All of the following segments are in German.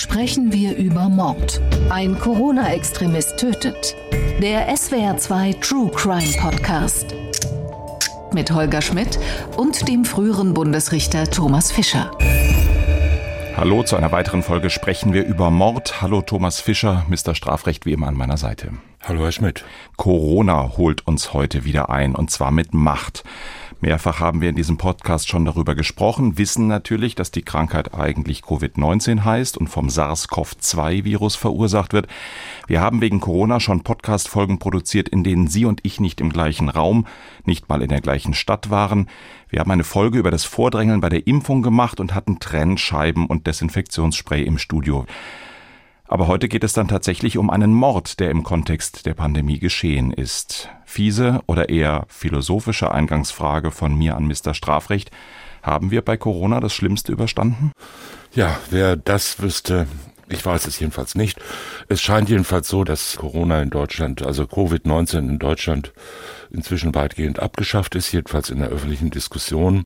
sprechen wir über Mord. Ein Corona-Extremist tötet. Der SWR2 True Crime Podcast. Mit Holger Schmidt und dem früheren Bundesrichter Thomas Fischer. Hallo, zu einer weiteren Folge sprechen wir über Mord. Hallo Thomas Fischer, Mr. Strafrecht wie immer an meiner Seite. Hallo Herr Schmidt. Corona holt uns heute wieder ein und zwar mit Macht. Mehrfach haben wir in diesem Podcast schon darüber gesprochen, wissen natürlich, dass die Krankheit eigentlich Covid-19 heißt und vom SARS-CoV-2-Virus verursacht wird. Wir haben wegen Corona schon Podcast-Folgen produziert, in denen Sie und ich nicht im gleichen Raum, nicht mal in der gleichen Stadt waren. Wir haben eine Folge über das Vordrängeln bei der Impfung gemacht und hatten Trennscheiben und Desinfektionsspray im Studio. Aber heute geht es dann tatsächlich um einen Mord, der im Kontext der Pandemie geschehen ist. Fiese oder eher philosophische Eingangsfrage von mir an Mr. Strafrecht. Haben wir bei Corona das Schlimmste überstanden? Ja, wer das wüsste, ich weiß es jedenfalls nicht. Es scheint jedenfalls so, dass Corona in Deutschland, also Covid-19 in Deutschland inzwischen weitgehend abgeschafft ist, jedenfalls in der öffentlichen Diskussion,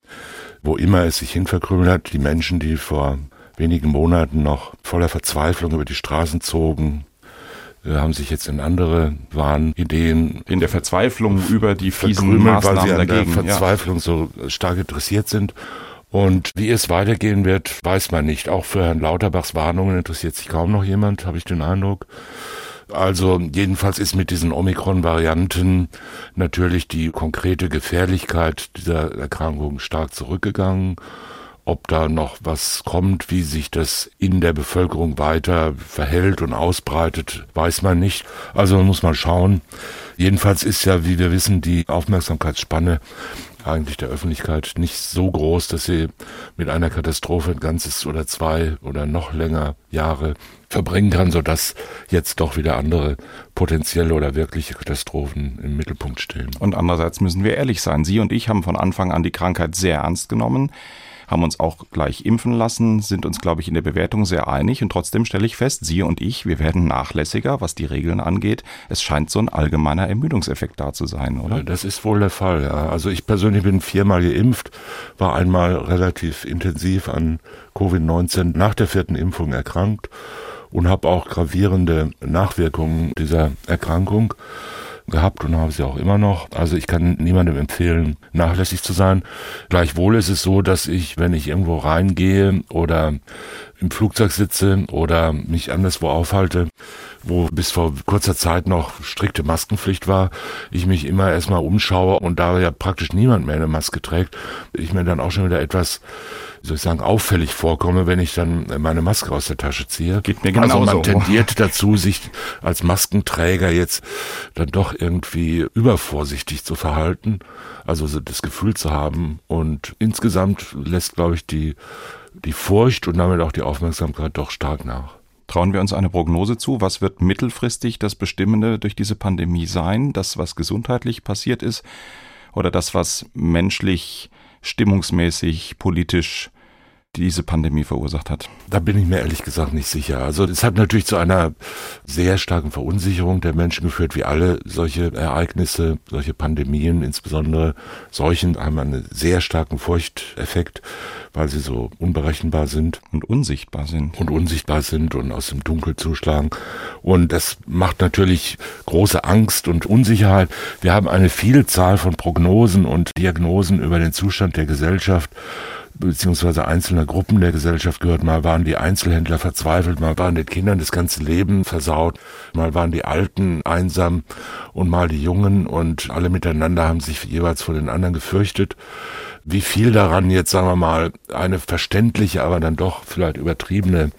wo immer es sich hinverkrümelt hat. Die Menschen, die vor wenigen Monaten noch voller Verzweiflung über die Straßen zogen, äh, haben sich jetzt in andere Wahnideen in der Verzweiflung über die fiesen Maßnahmen weil sie an dagegen, der Verzweiflung ja. so stark interessiert sind. Und wie es weitergehen wird, weiß man nicht. Auch für Herrn Lauterbachs Warnungen interessiert sich kaum noch jemand, habe ich den Eindruck. Also jedenfalls ist mit diesen Omikron-Varianten natürlich die konkrete Gefährlichkeit dieser Erkrankung stark zurückgegangen. Ob da noch was kommt, wie sich das in der Bevölkerung weiter verhält und ausbreitet, weiß man nicht. Also muss man schauen. Jedenfalls ist ja, wie wir wissen, die Aufmerksamkeitsspanne eigentlich der Öffentlichkeit nicht so groß, dass sie mit einer Katastrophe ein ganzes oder zwei oder noch länger Jahre verbringen kann, sodass jetzt doch wieder andere potenzielle oder wirkliche Katastrophen im Mittelpunkt stehen. Und andererseits müssen wir ehrlich sein. Sie und ich haben von Anfang an die Krankheit sehr ernst genommen haben uns auch gleich impfen lassen, sind uns, glaube ich, in der Bewertung sehr einig und trotzdem stelle ich fest, Sie und ich, wir werden nachlässiger, was die Regeln angeht. Es scheint so ein allgemeiner Ermüdungseffekt da zu sein, oder? Das ist wohl der Fall, ja. Also ich persönlich bin viermal geimpft, war einmal relativ intensiv an Covid-19 nach der vierten Impfung erkrankt und habe auch gravierende Nachwirkungen dieser Erkrankung gehabt und habe sie auch immer noch. Also ich kann niemandem empfehlen, nachlässig zu sein. Gleichwohl ist es so, dass ich, wenn ich irgendwo reingehe oder im Flugzeug sitze oder mich anderswo aufhalte, wo bis vor kurzer Zeit noch strikte Maskenpflicht war, ich mich immer erstmal umschaue und da ja praktisch niemand mehr eine Maske trägt, ich mir dann auch schon wieder etwas soll ich sagen, auffällig vorkomme, wenn ich dann meine Maske aus der Tasche ziehe. Geht mir genau Also man tendiert dazu, sich als Maskenträger jetzt dann doch irgendwie übervorsichtig zu verhalten, also das Gefühl zu haben. Und insgesamt lässt, glaube ich, die, die Furcht und damit auch die Aufmerksamkeit doch stark nach. Trauen wir uns eine Prognose zu? Was wird mittelfristig das Bestimmende durch diese Pandemie sein? Das, was gesundheitlich passiert ist oder das, was menschlich, stimmungsmäßig, politisch diese Pandemie verursacht hat? Da bin ich mir ehrlich gesagt nicht sicher. Also es hat natürlich zu einer sehr starken Verunsicherung der Menschen geführt, wie alle solche Ereignisse, solche Pandemien, insbesondere solchen haben einen sehr starken Furchteffekt, weil sie so unberechenbar sind. Und unsichtbar sind. Und unsichtbar sind und aus dem Dunkel zuschlagen. Und das macht natürlich große Angst und Unsicherheit. Wir haben eine Vielzahl von Prognosen und Diagnosen über den Zustand der Gesellschaft beziehungsweise einzelner Gruppen der Gesellschaft gehört. Mal waren die Einzelhändler verzweifelt, mal waren den Kindern das ganze Leben versaut, mal waren die Alten einsam und mal die Jungen und alle miteinander haben sich jeweils vor den anderen gefürchtet. Wie viel daran jetzt, sagen wir mal, eine verständliche, aber dann doch vielleicht übertriebene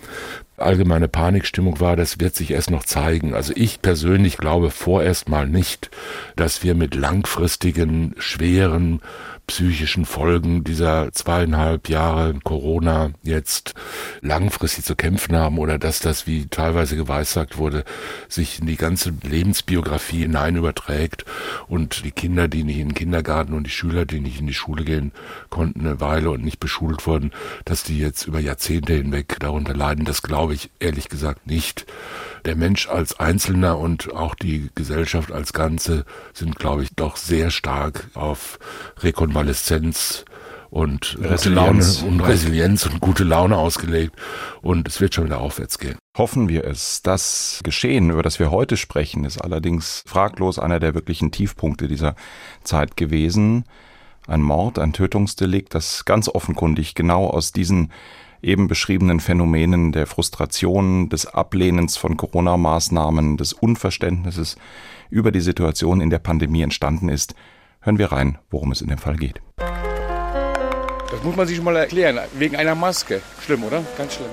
allgemeine Panikstimmung war, das wird sich erst noch zeigen. Also ich persönlich glaube vorerst mal nicht, dass wir mit langfristigen, schweren psychischen Folgen dieser zweieinhalb Jahre Corona jetzt langfristig zu kämpfen haben oder dass das, wie teilweise geweissagt wurde, sich in die ganze Lebensbiografie hinein überträgt und die Kinder, die nicht in den Kindergarten und die Schüler, die nicht in die Schule gehen konnten eine Weile und nicht beschult wurden, dass die jetzt über Jahrzehnte hinweg darunter leiden, das glaube ich ehrlich gesagt nicht der Mensch als Einzelner und auch die Gesellschaft als Ganze sind, glaube ich, doch sehr stark auf Rekonvaleszenz und Resilienz. Laune und Resilienz und gute Laune ausgelegt und es wird schon wieder aufwärts gehen. Hoffen wir es. Das Geschehen, über das wir heute sprechen, ist allerdings fraglos einer der wirklichen Tiefpunkte dieser Zeit gewesen. Ein Mord, ein Tötungsdelikt, das ganz offenkundig genau aus diesen eben beschriebenen Phänomenen der Frustration, des Ablehnens von Corona-Maßnahmen, des Unverständnisses über die Situation in der Pandemie entstanden ist. Hören wir rein, worum es in dem Fall geht. Das muss man sich mal erklären, wegen einer Maske. Schlimm, oder? Ganz schlimm.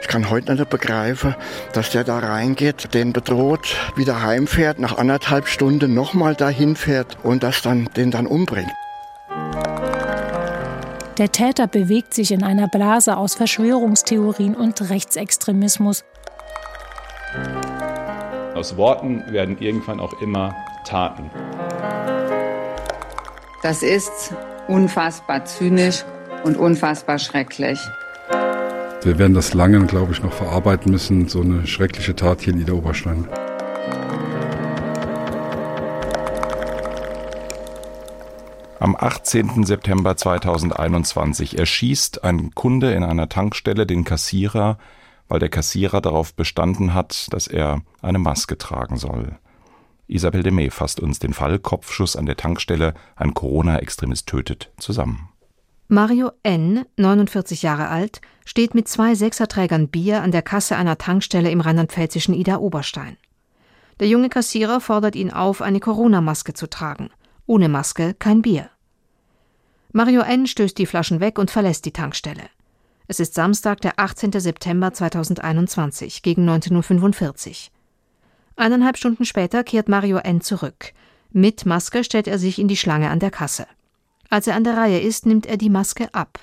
Ich kann heute nicht begreifen, dass der da reingeht, den bedroht, wieder heimfährt, nach anderthalb Stunden nochmal dahin fährt und das dann, den dann umbringt. Der Täter bewegt sich in einer Blase aus Verschwörungstheorien und Rechtsextremismus. Aus Worten werden irgendwann auch immer Taten. Das ist unfassbar zynisch und unfassbar schrecklich. Wir werden das lange, glaube ich, noch verarbeiten müssen, so eine schreckliche Tat hier in Ida 18. September 2021 erschießt ein Kunde in einer Tankstelle den Kassierer, weil der Kassierer darauf bestanden hat, dass er eine Maske tragen soll. Isabel Demey fasst uns den Fall Kopfschuss an der Tankstelle, ein Corona-Extremist tötet, zusammen. Mario N., 49 Jahre alt, steht mit zwei Sechserträgern Bier an der Kasse einer Tankstelle im rheinland-pfälzischen Ida-Oberstein. Der junge Kassierer fordert ihn auf, eine Corona-Maske zu tragen. Ohne Maske kein Bier. Mario N. stößt die Flaschen weg und verlässt die Tankstelle. Es ist Samstag, der 18. September 2021, gegen 19.45 Uhr. Eineinhalb Stunden später kehrt Mario N. zurück. Mit Maske stellt er sich in die Schlange an der Kasse. Als er an der Reihe ist, nimmt er die Maske ab.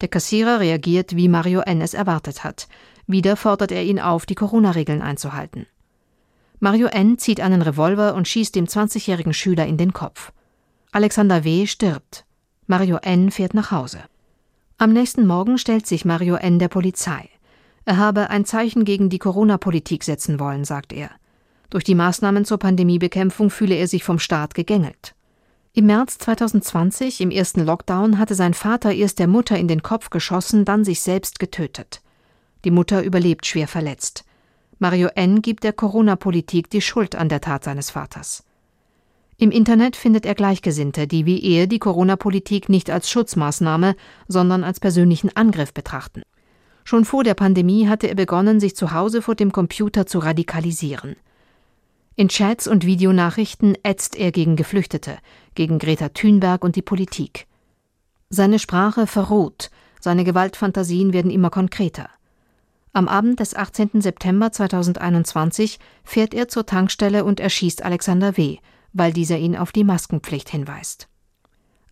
Der Kassierer reagiert, wie Mario N. es erwartet hat. Wieder fordert er ihn auf, die Corona-Regeln einzuhalten. Mario N. zieht einen Revolver und schießt dem 20-jährigen Schüler in den Kopf. Alexander W. stirbt. Mario N. fährt nach Hause. Am nächsten Morgen stellt sich Mario N. der Polizei. Er habe ein Zeichen gegen die Corona-Politik setzen wollen, sagt er. Durch die Maßnahmen zur Pandemiebekämpfung fühle er sich vom Staat gegängelt. Im März 2020, im ersten Lockdown, hatte sein Vater erst der Mutter in den Kopf geschossen, dann sich selbst getötet. Die Mutter überlebt schwer verletzt. Mario N. gibt der Corona-Politik die Schuld an der Tat seines Vaters. Im Internet findet er Gleichgesinnte, die wie er die Corona-Politik nicht als Schutzmaßnahme, sondern als persönlichen Angriff betrachten. Schon vor der Pandemie hatte er begonnen, sich zu Hause vor dem Computer zu radikalisieren. In Chats und Videonachrichten ätzt er gegen Geflüchtete, gegen Greta Thunberg und die Politik. Seine Sprache verroht, seine Gewaltfantasien werden immer konkreter. Am Abend des 18. September 2021 fährt er zur Tankstelle und erschießt Alexander W., weil dieser ihn auf die Maskenpflicht hinweist.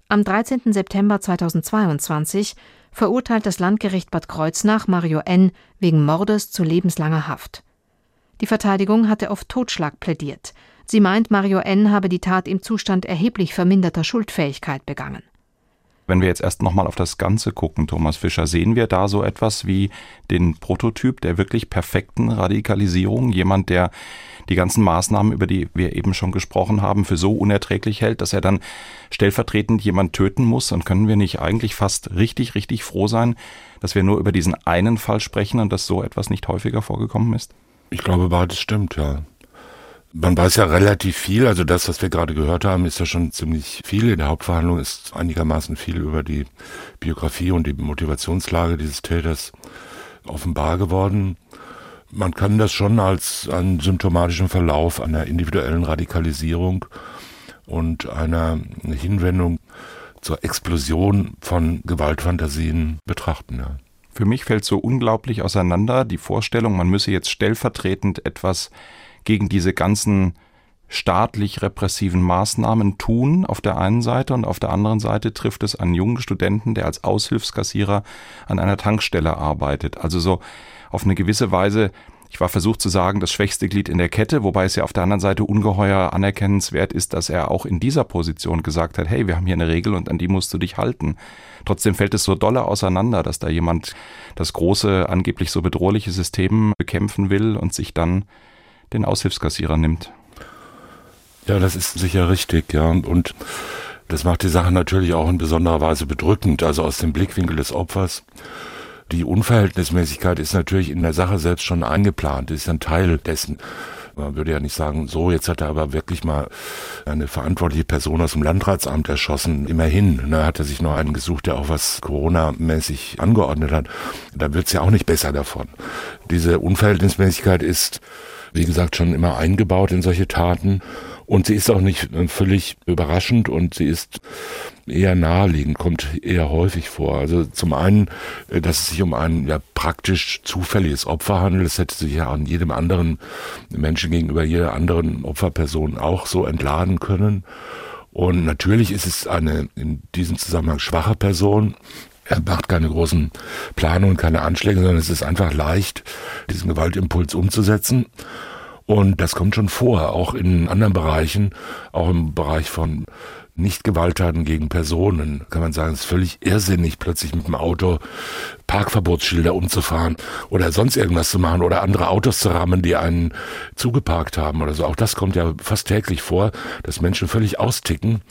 Am 13. September 2022 verurteilt das Landgericht Bad Kreuznach Mario N. wegen Mordes zu lebenslanger Haft. Die Verteidigung hatte auf Totschlag plädiert. Sie meint, Mario N. habe die Tat im Zustand erheblich verminderter Schuldfähigkeit begangen. Wenn wir jetzt erst nochmal auf das Ganze gucken, Thomas Fischer, sehen wir da so etwas wie den Prototyp der wirklich perfekten Radikalisierung? Jemand, der die ganzen Maßnahmen, über die wir eben schon gesprochen haben, für so unerträglich hält, dass er dann stellvertretend jemand töten muss? Und können wir nicht eigentlich fast richtig, richtig froh sein, dass wir nur über diesen einen Fall sprechen und dass so etwas nicht häufiger vorgekommen ist? Ich glaube, beides stimmt, ja. Man weiß ja relativ viel, also das, was wir gerade gehört haben, ist ja schon ziemlich viel. In der Hauptverhandlung ist einigermaßen viel über die Biografie und die Motivationslage dieses Täters offenbar geworden. Man kann das schon als einen symptomatischen Verlauf einer individuellen Radikalisierung und einer Hinwendung zur Explosion von Gewaltfantasien betrachten. Ja. Für mich fällt so unglaublich auseinander die Vorstellung, man müsse jetzt stellvertretend etwas gegen diese ganzen staatlich repressiven Maßnahmen tun auf der einen Seite und auf der anderen Seite trifft es einen jungen Studenten, der als Aushilfskassierer an einer Tankstelle arbeitet. Also so auf eine gewisse Weise ich war versucht zu sagen, das schwächste Glied in der Kette, wobei es ja auf der anderen Seite ungeheuer anerkennenswert ist, dass er auch in dieser Position gesagt hat, hey, wir haben hier eine Regel und an die musst du dich halten. Trotzdem fällt es so dolle auseinander, dass da jemand das große, angeblich so bedrohliche System bekämpfen will und sich dann den Aushilfskassierer nimmt. Ja, das ist sicher richtig, ja. Und Das macht die Sache natürlich auch in besonderer Weise bedrückend, also aus dem Blickwinkel des Opfers. Die Unverhältnismäßigkeit ist natürlich in der Sache selbst schon eingeplant, ist ein Teil dessen. Man würde ja nicht sagen, so, jetzt hat er aber wirklich mal eine verantwortliche Person aus dem Landratsamt erschossen. Immerhin, ne, hat er sich noch einen gesucht, der auch was Corona-mäßig angeordnet hat. Da wird's ja auch nicht besser davon. Diese Unverhältnismäßigkeit ist, wie gesagt, schon immer eingebaut in solche Taten. Und sie ist auch nicht äh, völlig überraschend und sie ist eher naheliegend, kommt eher häufig vor. Also zum einen, äh, dass es sich um ein ja, praktisch zufälliges Opfer handelt. Es hätte sich ja an jedem anderen Menschen gegenüber jeder anderen Opferperson auch so entladen können. Und natürlich ist es eine in diesem Zusammenhang schwache Person, er macht keine großen Planungen, keine Anschläge, sondern es ist einfach leicht, diesen Gewaltimpuls umzusetzen. Und das kommt schon vor, auch in anderen Bereichen, auch im Bereich von nicht-Gewalttaten gegen Personen, kann man sagen, es ist völlig irrsinnig, plötzlich mit dem Auto Parkverbotsschilder umzufahren oder sonst irgendwas zu machen oder andere Autos zu rammen, die einen zugeparkt haben oder so. Auch das kommt ja fast täglich vor, dass Menschen völlig austicken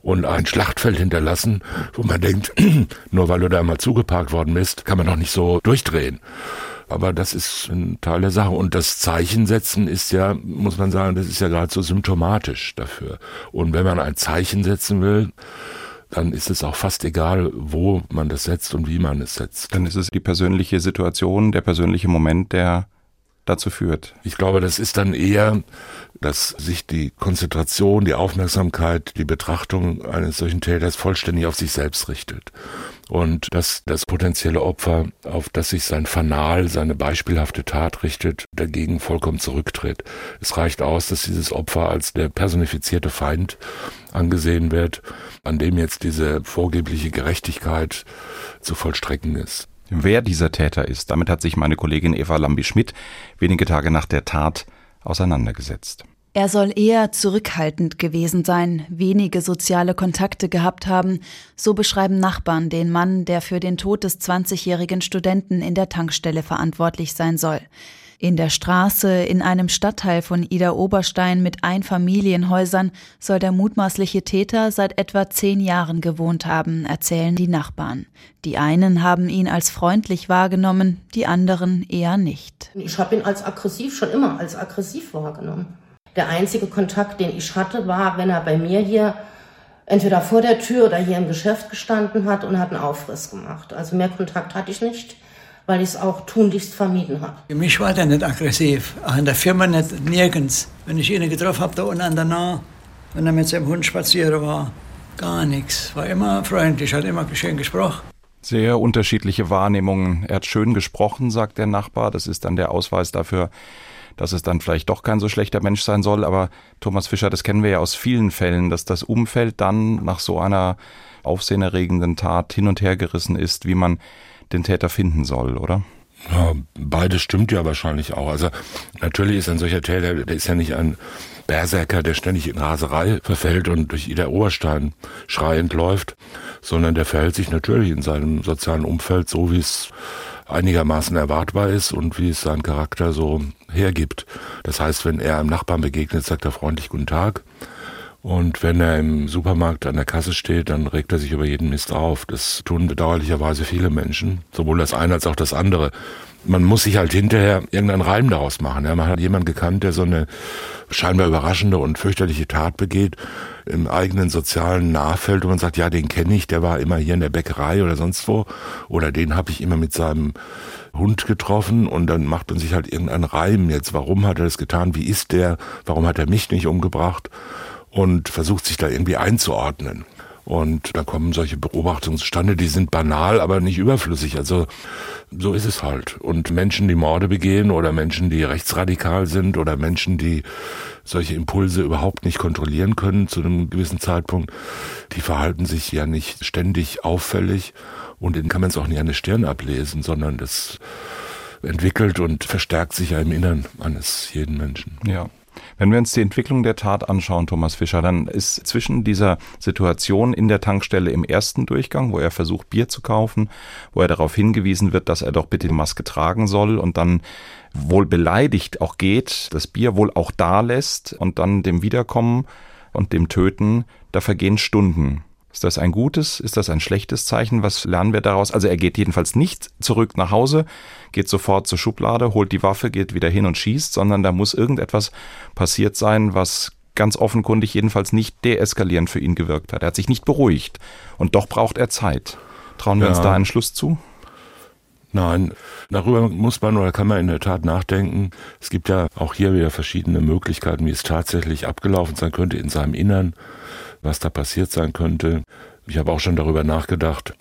und ein Schlachtfeld hinterlassen, wo man denkt, nur weil du da mal zugeparkt worden bist, kann man doch nicht so durchdrehen. Aber das ist ein Teil der Sache. Und das Zeichen setzen ist ja, muss man sagen, das ist ja gerade so symptomatisch dafür. Und wenn man ein Zeichen setzen will, dann ist es auch fast egal, wo man das setzt und wie man es setzt. Dann ist es die persönliche Situation, der persönliche Moment, der dazu führt. Ich glaube, das ist dann eher, dass sich die Konzentration, die Aufmerksamkeit, die Betrachtung eines solchen Täters vollständig auf sich selbst richtet. Und dass das potenzielle Opfer, auf das sich sein Fanal, seine beispielhafte Tat richtet, dagegen vollkommen zurücktritt. Es reicht aus, dass dieses Opfer als der personifizierte Feind angesehen wird, an dem jetzt diese vorgebliche Gerechtigkeit zu vollstrecken ist. Wer dieser Täter ist, damit hat sich meine Kollegin Eva Lambi-Schmidt wenige Tage nach der Tat auseinandergesetzt. Er soll eher zurückhaltend gewesen sein, wenige soziale Kontakte gehabt haben, so beschreiben Nachbarn den Mann, der für den Tod des 20-jährigen Studenten in der Tankstelle verantwortlich sein soll. In der Straße in einem Stadtteil von Ida Oberstein mit Einfamilienhäusern soll der mutmaßliche Täter seit etwa zehn Jahren gewohnt haben, erzählen die Nachbarn. Die einen haben ihn als freundlich wahrgenommen, die anderen eher nicht. Ich habe ihn als aggressiv schon immer als aggressiv wahrgenommen. Der einzige Kontakt, den ich hatte, war, wenn er bei mir hier entweder vor der Tür oder hier im Geschäft gestanden hat und hat einen Aufriss gemacht. Also mehr Kontakt hatte ich nicht weil ich es auch tunlichst vermieden habe. Für mich war der nicht aggressiv, auch in der Firma nicht, nirgends. Wenn ich ihn getroffen habe, da unten an der Nahe, wenn er mit seinem Hund spazieren war, gar nichts. War immer freundlich, hat immer schön gesprochen. Sehr unterschiedliche Wahrnehmungen. Er hat schön gesprochen, sagt der Nachbar. Das ist dann der Ausweis dafür, dass es dann vielleicht doch kein so schlechter Mensch sein soll. Aber Thomas Fischer, das kennen wir ja aus vielen Fällen, dass das Umfeld dann nach so einer aufsehenerregenden Tat hin und her gerissen ist, wie man den Täter finden soll, oder? Ja, beides stimmt ja wahrscheinlich auch. Also natürlich ist ein solcher Täter, der ist ja nicht ein Berserker, der ständig in Raserei verfällt und durch Ida Oberstein schreiend läuft, sondern der verhält sich natürlich in seinem sozialen Umfeld so, wie es einigermaßen erwartbar ist und wie es sein Charakter so hergibt. Das heißt, wenn er einem Nachbarn begegnet, sagt er freundlich Guten Tag. Und wenn er im Supermarkt an der Kasse steht, dann regt er sich über jeden Mist auf. Das tun bedauerlicherweise viele Menschen, sowohl das eine als auch das andere. Man muss sich halt hinterher irgendeinen Reim daraus machen. Ja, man hat jemanden gekannt, der so eine scheinbar überraschende und fürchterliche Tat begeht im eigenen sozialen Nahfeld und man sagt, ja, den kenne ich, der war immer hier in der Bäckerei oder sonst wo oder den habe ich immer mit seinem Hund getroffen und dann macht man sich halt irgendeinen Reim jetzt. Warum hat er das getan? Wie ist der? Warum hat er mich nicht umgebracht? Und versucht sich da irgendwie einzuordnen. Und da kommen solche Beobachtungen zustande, die sind banal, aber nicht überflüssig. Also so ist es halt. Und Menschen, die Morde begehen oder Menschen, die rechtsradikal sind oder Menschen, die solche Impulse überhaupt nicht kontrollieren können zu einem gewissen Zeitpunkt, die verhalten sich ja nicht ständig auffällig und denen kann man es auch nicht an der Stirn ablesen, sondern das entwickelt und verstärkt sich ja im Innern eines jeden Menschen. Ja. Wenn wir uns die Entwicklung der Tat anschauen, Thomas Fischer, dann ist zwischen dieser Situation in der Tankstelle im ersten Durchgang, wo er versucht, Bier zu kaufen, wo er darauf hingewiesen wird, dass er doch bitte die Maske tragen soll und dann wohl beleidigt auch geht, das Bier wohl auch da lässt und dann dem Wiederkommen und dem Töten, da vergehen Stunden. Ist das ein gutes? Ist das ein schlechtes Zeichen? Was lernen wir daraus? Also er geht jedenfalls nicht zurück nach Hause, geht sofort zur Schublade, holt die Waffe, geht wieder hin und schießt, sondern da muss irgendetwas passiert sein, was ganz offenkundig jedenfalls nicht deeskalierend für ihn gewirkt hat. Er hat sich nicht beruhigt. Und doch braucht er Zeit. Trauen wir ja. uns da einen Schluss zu? Nein, darüber muss man oder kann man in der Tat nachdenken. Es gibt ja auch hier wieder verschiedene Möglichkeiten, wie es tatsächlich abgelaufen sein könnte in seinem Innern was da passiert sein könnte. Ich habe auch schon darüber nachgedacht,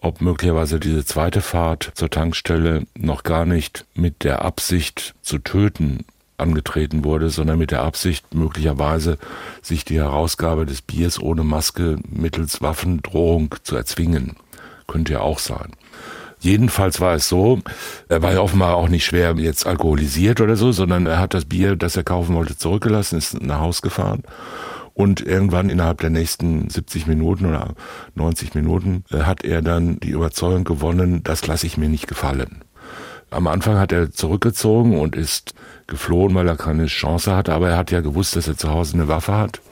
ob möglicherweise diese zweite Fahrt zur Tankstelle noch gar nicht mit der Absicht zu töten angetreten wurde, sondern mit der Absicht, möglicherweise sich die Herausgabe des Biers ohne Maske mittels Waffendrohung zu erzwingen. Könnte ja auch sein. Jedenfalls war es so, er war ja offenbar auch nicht schwer jetzt alkoholisiert oder so, sondern er hat das Bier, das er kaufen wollte, zurückgelassen, ist nach Haus gefahren und irgendwann innerhalb der nächsten 70 Minuten oder 90 Minuten äh, hat er dann die Überzeugung gewonnen, das lasse ich mir nicht gefallen. Am Anfang hat er zurückgezogen und ist geflohen, weil er keine Chance hatte, aber er hat ja gewusst, dass er zu Hause eine Waffe hat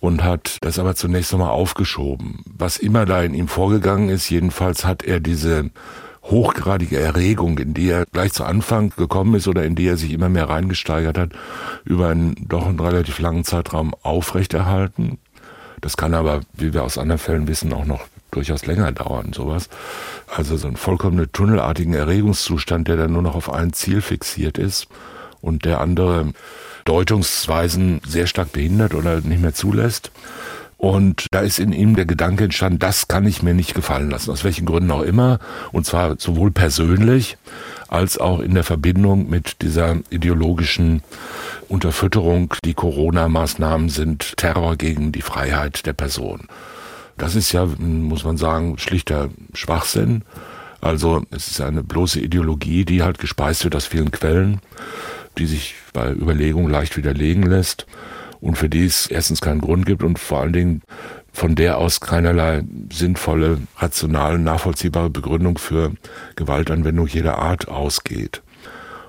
und hat das aber zunächst nochmal aufgeschoben. Was immer da in ihm vorgegangen ist, jedenfalls hat er diese hochgradige Erregung, in die er gleich zu Anfang gekommen ist oder in die er sich immer mehr reingesteigert hat, über einen doch einen relativ langen Zeitraum aufrechterhalten. Das kann aber, wie wir aus anderen Fällen wissen, auch noch durchaus länger dauern, sowas. Also so einen vollkommen tunnelartigen Erregungszustand, der dann nur noch auf ein Ziel fixiert ist und der andere Deutungsweisen sehr stark behindert oder nicht mehr zulässt. Und da ist in ihm der Gedanke entstanden, das kann ich mir nicht gefallen lassen, aus welchen Gründen auch immer. Und zwar sowohl persönlich als auch in der Verbindung mit dieser ideologischen Unterfütterung. Die Corona-Maßnahmen sind Terror gegen die Freiheit der Person. Das ist ja, muss man sagen, schlichter Schwachsinn. Also es ist eine bloße Ideologie, die halt gespeist wird aus vielen Quellen, die sich bei Überlegungen leicht widerlegen lässt und für die es erstens keinen Grund gibt und vor allen Dingen von der aus keinerlei sinnvolle, rational nachvollziehbare Begründung für Gewaltanwendung jeder Art ausgeht.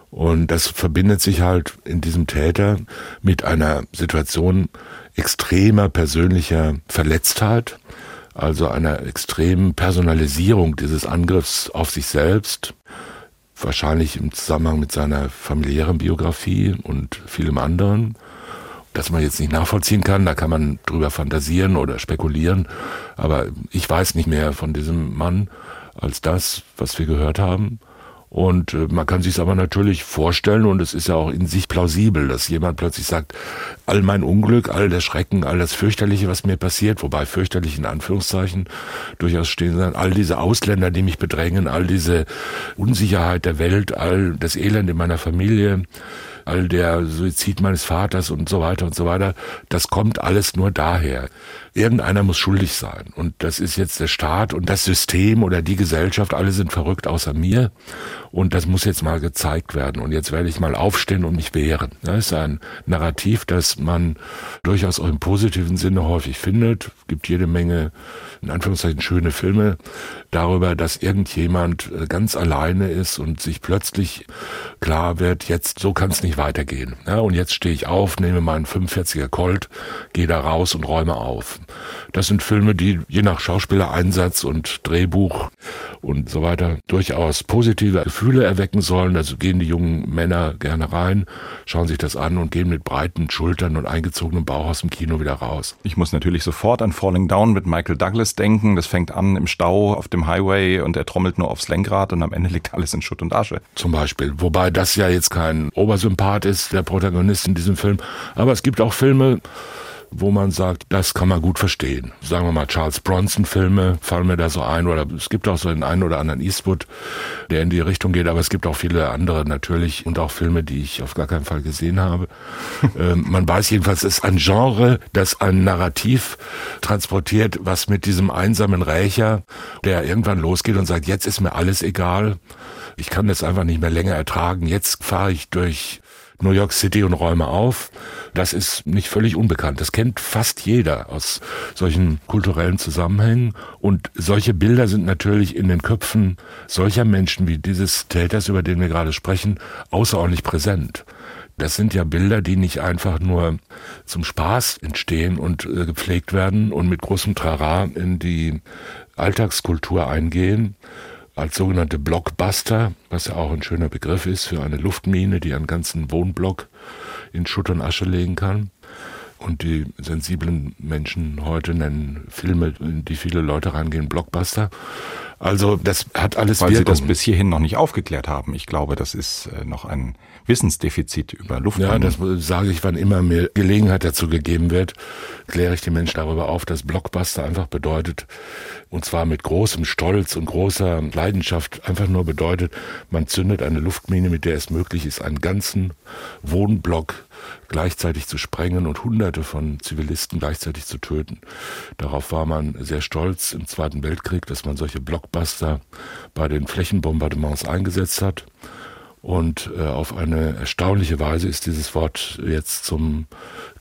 Und das verbindet sich halt in diesem Täter mit einer Situation extremer persönlicher Verletztheit, also einer extremen Personalisierung dieses Angriffs auf sich selbst, wahrscheinlich im Zusammenhang mit seiner familiären Biografie und vielem anderen das man jetzt nicht nachvollziehen kann. Da kann man drüber fantasieren oder spekulieren. Aber ich weiß nicht mehr von diesem Mann als das, was wir gehört haben. Und äh, man kann sich aber natürlich vorstellen, und es ist ja auch in sich plausibel, dass jemand plötzlich sagt, all mein Unglück, all der Schrecken, all das Fürchterliche, was mir passiert, wobei fürchterlich in Anführungszeichen durchaus stehen sein, all diese Ausländer, die mich bedrängen, all diese Unsicherheit der Welt, all das Elend in meiner Familie, der Suizid meines Vaters und so weiter und so weiter, das kommt alles nur daher. Irgendeiner muss schuldig sein. Und das ist jetzt der Staat und das System oder die Gesellschaft, alle sind verrückt außer mir. Und das muss jetzt mal gezeigt werden. Und jetzt werde ich mal aufstehen und mich wehren. Das ist ein Narrativ, das man durchaus auch im positiven Sinne häufig findet. Es gibt jede Menge, in Anführungszeichen, schöne Filme darüber, dass irgendjemand äh, ganz alleine ist und sich plötzlich klar wird, jetzt so kann es nicht weitergehen. Ja, und jetzt stehe ich auf, nehme meinen 45er Colt, gehe da raus und räume auf. Das sind Filme, die je nach Schauspielereinsatz und Drehbuch und so weiter durchaus positive Gefühle erwecken sollen. Also gehen die jungen Männer gerne rein, schauen sich das an und gehen mit breiten Schultern und eingezogenem Bauch aus dem Kino wieder raus. Ich muss natürlich sofort an Falling Down mit Michael Douglas denken. Das fängt an im Stau auf dem Highway und er trommelt nur aufs Lenkrad und am Ende liegt alles in Schutt und Asche. Zum Beispiel. Wobei das ja jetzt kein Obersympath ist, der Protagonist in diesem Film. Aber es gibt auch Filme, wo man sagt, das kann man gut verstehen. Sagen wir mal Charles Bronson Filme fallen mir da so ein oder es gibt auch so den einen oder anderen Eastwood, der in die Richtung geht, aber es gibt auch viele andere natürlich und auch Filme, die ich auf gar keinen Fall gesehen habe. ähm, man weiß jedenfalls, es ist ein Genre, das ein Narrativ transportiert, was mit diesem einsamen Rächer, der irgendwann losgeht und sagt, jetzt ist mir alles egal. Ich kann das einfach nicht mehr länger ertragen. Jetzt fahre ich durch New York City und räume auf. Das ist nicht völlig unbekannt. Das kennt fast jeder aus solchen kulturellen Zusammenhängen. Und solche Bilder sind natürlich in den Köpfen solcher Menschen wie dieses Täters, über den wir gerade sprechen, außerordentlich präsent. Das sind ja Bilder, die nicht einfach nur zum Spaß entstehen und äh, gepflegt werden und mit großem Trara in die Alltagskultur eingehen, als sogenannte Blockbuster, was ja auch ein schöner Begriff ist für eine Luftmine, die einen ganzen Wohnblock in Schutt und Asche legen kann. Und die sensiblen Menschen heute nennen Filme, in die viele Leute reingehen, Blockbuster. Also das hat alles Weil Wirkung. Sie das bis hierhin noch nicht aufgeklärt haben. Ich glaube, das ist äh, noch ein Wissensdefizit über Luftbahn. Ja, das sage ich, wann immer mir Gelegenheit dazu gegeben wird, kläre ich die Menschen darüber auf, dass Blockbuster einfach bedeutet, und zwar mit großem Stolz und großer Leidenschaft, einfach nur bedeutet, man zündet eine Luftmine, mit der es möglich ist, einen ganzen Wohnblock gleichzeitig zu sprengen und hunderte von Zivilisten gleichzeitig zu töten. Darauf war man sehr stolz im Zweiten Weltkrieg, dass man solche Blockbuster bei den Flächenbombardements eingesetzt hat. Und äh, auf eine erstaunliche Weise ist dieses Wort jetzt zum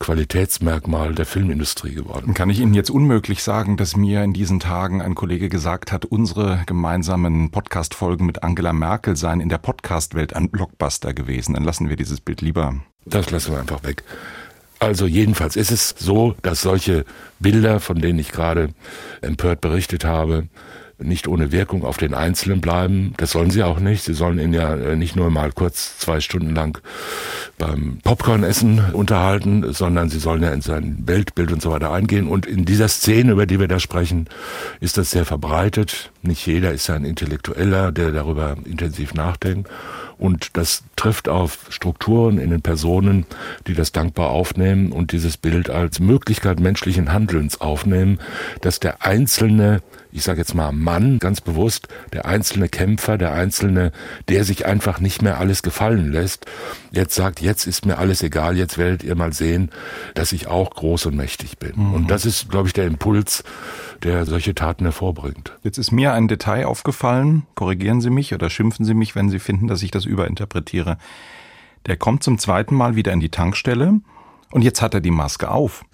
Qualitätsmerkmal der Filmindustrie geworden. Kann ich Ihnen jetzt unmöglich sagen, dass mir in diesen Tagen ein Kollege gesagt hat, unsere gemeinsamen Podcast-Folgen mit Angela Merkel seien in der Podcast-Welt ein Blockbuster gewesen. Dann lassen wir dieses Bild lieber. Das lassen wir einfach weg. Also jedenfalls ist es so, dass solche Bilder, von denen ich gerade empört berichtet habe, nicht ohne Wirkung auf den Einzelnen bleiben. Das sollen sie auch nicht. Sie sollen ihn ja äh, nicht nur mal kurz zwei Stunden lang beim Popcorn-Essen unterhalten, sondern sie sollen ja in sein Weltbild und so weiter eingehen. Und in dieser Szene, über die wir da sprechen, ist das sehr verbreitet. Nicht jeder ist ja ein Intellektueller, der darüber intensiv nachdenkt. Und das trifft auf Strukturen in den Personen, die das dankbar aufnehmen und dieses Bild als Möglichkeit menschlichen Handelns aufnehmen, dass der einzelne ich sage jetzt mal Mann, ganz bewusst, der einzelne Kämpfer, der einzelne, der sich einfach nicht mehr alles gefallen lässt, jetzt sagt, jetzt ist mir alles egal, jetzt werdet ihr mal sehen, dass ich auch groß und mächtig bin. Mhm. Und das ist, glaube ich, der Impuls, der solche Taten hervorbringt. Jetzt ist mir ein Detail aufgefallen, korrigieren Sie mich oder schimpfen Sie mich, wenn Sie finden, dass ich das überinterpretiere. Der kommt zum zweiten Mal wieder in die Tankstelle und jetzt hat er die Maske auf.